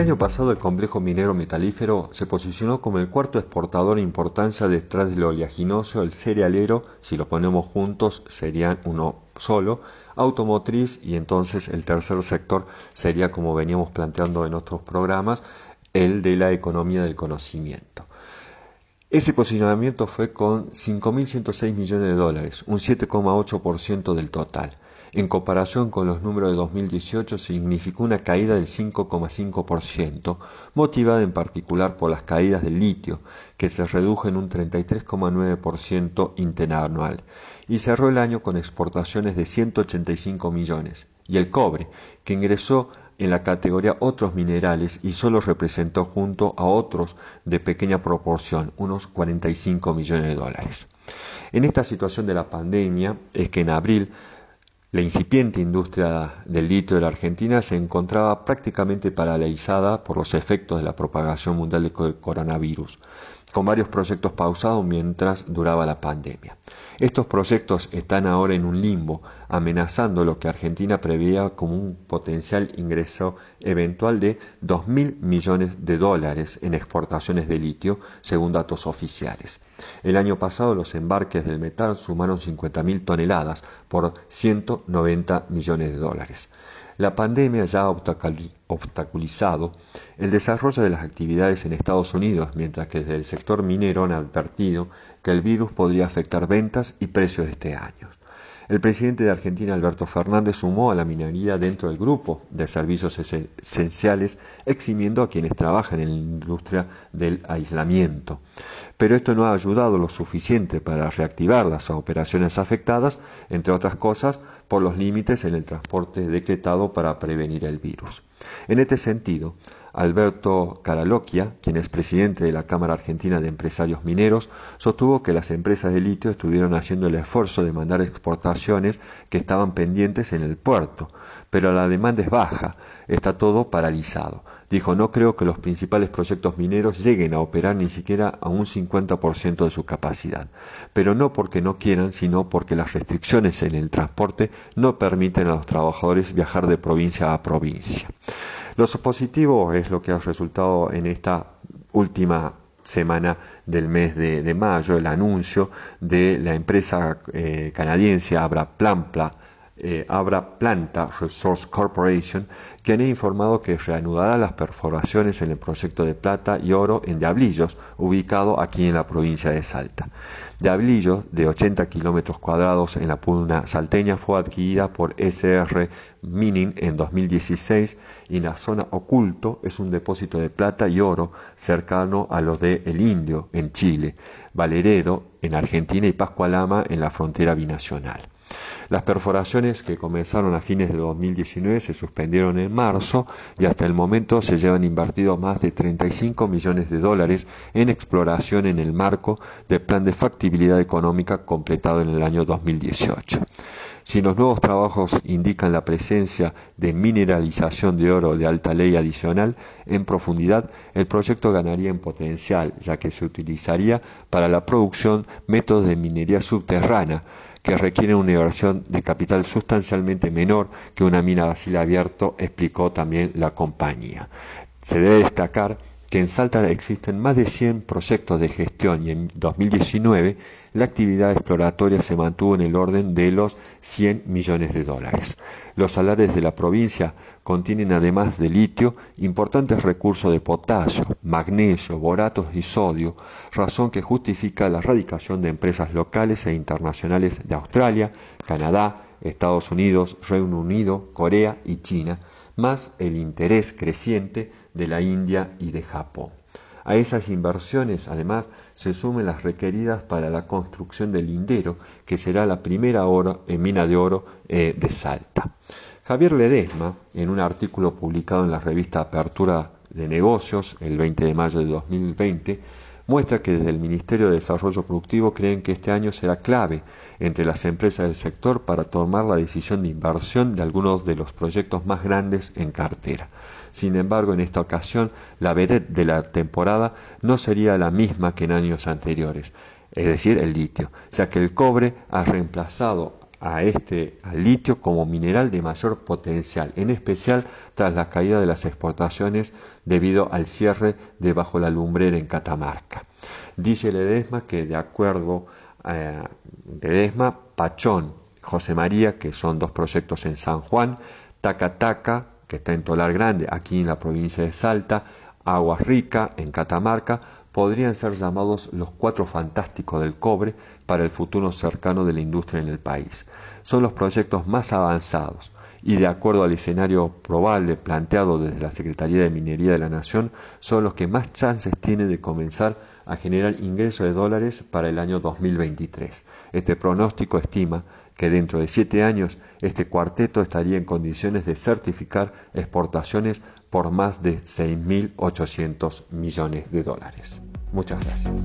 año pasado el complejo minero metalífero se posicionó como el cuarto exportador en importancia detrás del oleaginoso, el cerealero, si lo ponemos juntos serían uno solo, automotriz y entonces el tercer sector sería como veníamos planteando en otros programas, el de la economía del conocimiento. Ese posicionamiento fue con 5.106 millones de dólares, un 7,8% del total. En comparación con los números de 2018 significó una caída del 5,5%, motivada en particular por las caídas del litio, que se redujo en un 33,9% interanual, y cerró el año con exportaciones de 185 millones, y el cobre, que ingresó en la categoría otros minerales y solo representó junto a otros de pequeña proporción, unos 45 millones de dólares. En esta situación de la pandemia es que en abril la incipiente industria del litio de la Argentina se encontraba prácticamente paralizada por los efectos de la propagación mundial del coronavirus, con varios proyectos pausados mientras duraba la pandemia. Estos proyectos están ahora en un limbo, amenazando lo que Argentina preveía como un potencial ingreso eventual de 2.000 millones de dólares en exportaciones de litio, según datos oficiales. El año pasado los embarques del metal sumaron 50.000 toneladas por 190 millones de dólares. La pandemia ya ha obstaculizado el desarrollo de las actividades en Estados Unidos, mientras que desde el sector minero han advertido que el virus podría afectar ventas y precios este año. El presidente de Argentina, Alberto Fernández, sumó a la minería dentro del grupo de servicios esenciales, eximiendo a quienes trabajan en la industria del aislamiento. Pero esto no ha ayudado lo suficiente para reactivar las operaciones afectadas, entre otras cosas, por los límites en el transporte decretado para prevenir el virus. En este sentido, Alberto Caraloquia, quien es presidente de la Cámara Argentina de Empresarios Mineros, sostuvo que las empresas de litio estuvieron haciendo el esfuerzo de mandar exportaciones que estaban pendientes en el puerto, pero la demanda es baja, está todo paralizado. Dijo, no creo que los principales proyectos mineros lleguen a operar ni siquiera a un 50% de su capacidad, pero no porque no quieran, sino porque las restricciones en el transporte no permiten a los trabajadores viajar de provincia a provincia. Lo positivo es lo que ha resultado en esta última semana del mes de, mayo, el anuncio de la empresa eh, canadiense Abra Plampla, eh, Abra Planta Resource Corporation, quien ha informado que reanudará las perforaciones en el proyecto de plata y oro en Diablillos, ubicado aquí en la provincia de Salta. Diablillos, de 80 kilómetros cuadrados en la puna salteña, fue adquirida por SR Mining en 2016 y la zona oculto es un depósito de plata y oro cercano a lo de El Indio en Chile, Valeredo en Argentina y Pascualama en la frontera binacional. Las perforaciones que comenzaron a fines de 2019 se suspendieron en marzo y hasta el momento se llevan invertido más de 35 millones de dólares en exploración en el marco del plan de factibilidad económica completado en el año 2018. Si los nuevos trabajos indican la presencia de mineralización de oro de alta ley adicional en profundidad, el proyecto ganaría en potencial, ya que se utilizaría para la producción métodos de minería subterránea, que requieren una inversión de capital sustancialmente menor que una mina de abierto, explicó también la compañía. Se debe destacar que en Salta existen más de 100 proyectos de gestión y en 2019 la actividad exploratoria se mantuvo en el orden de los 100 millones de dólares. Los salares de la provincia contienen además de litio importantes recursos de potasio, magnesio, boratos y sodio, razón que justifica la radicación de empresas locales e internacionales de Australia, Canadá, Estados Unidos, Reino Unido, Corea y China, más el interés creciente de la India y de Japón. A esas inversiones, además, se sumen las requeridas para la construcción del lindero, que será la primera oro, en mina de oro eh, de Salta. Javier Ledesma, en un artículo publicado en la revista Apertura de Negocios el 20 de mayo de 2020, muestra que desde el Ministerio de Desarrollo Productivo creen que este año será clave entre las empresas del sector para tomar la decisión de inversión de algunos de los proyectos más grandes en cartera. Sin embargo, en esta ocasión, la vedette de la temporada no sería la misma que en años anteriores, es decir, el litio, ya que el cobre ha reemplazado a este al litio como mineral de mayor potencial, en especial tras la caída de las exportaciones debido al cierre de Bajo la Lumbrera en Catamarca. Dice Ledesma que de acuerdo a eh, Ledesma, Pachón, José María, que son dos proyectos en San Juan, Tacataca, que está en Tolar Grande, aquí en la provincia de Salta, Aguas Rica, en Catamarca, podrían ser llamados los cuatro fantásticos del cobre para el futuro cercano de la industria en el país. Son los proyectos más avanzados y de acuerdo al escenario probable planteado desde la Secretaría de Minería de la Nación, son los que más chances tienen de comenzar a generar ingresos de dólares para el año 2023. Este pronóstico estima que dentro de siete años este cuarteto estaría en condiciones de certificar exportaciones por más de 6.800 millones de dólares. Muchas gracias.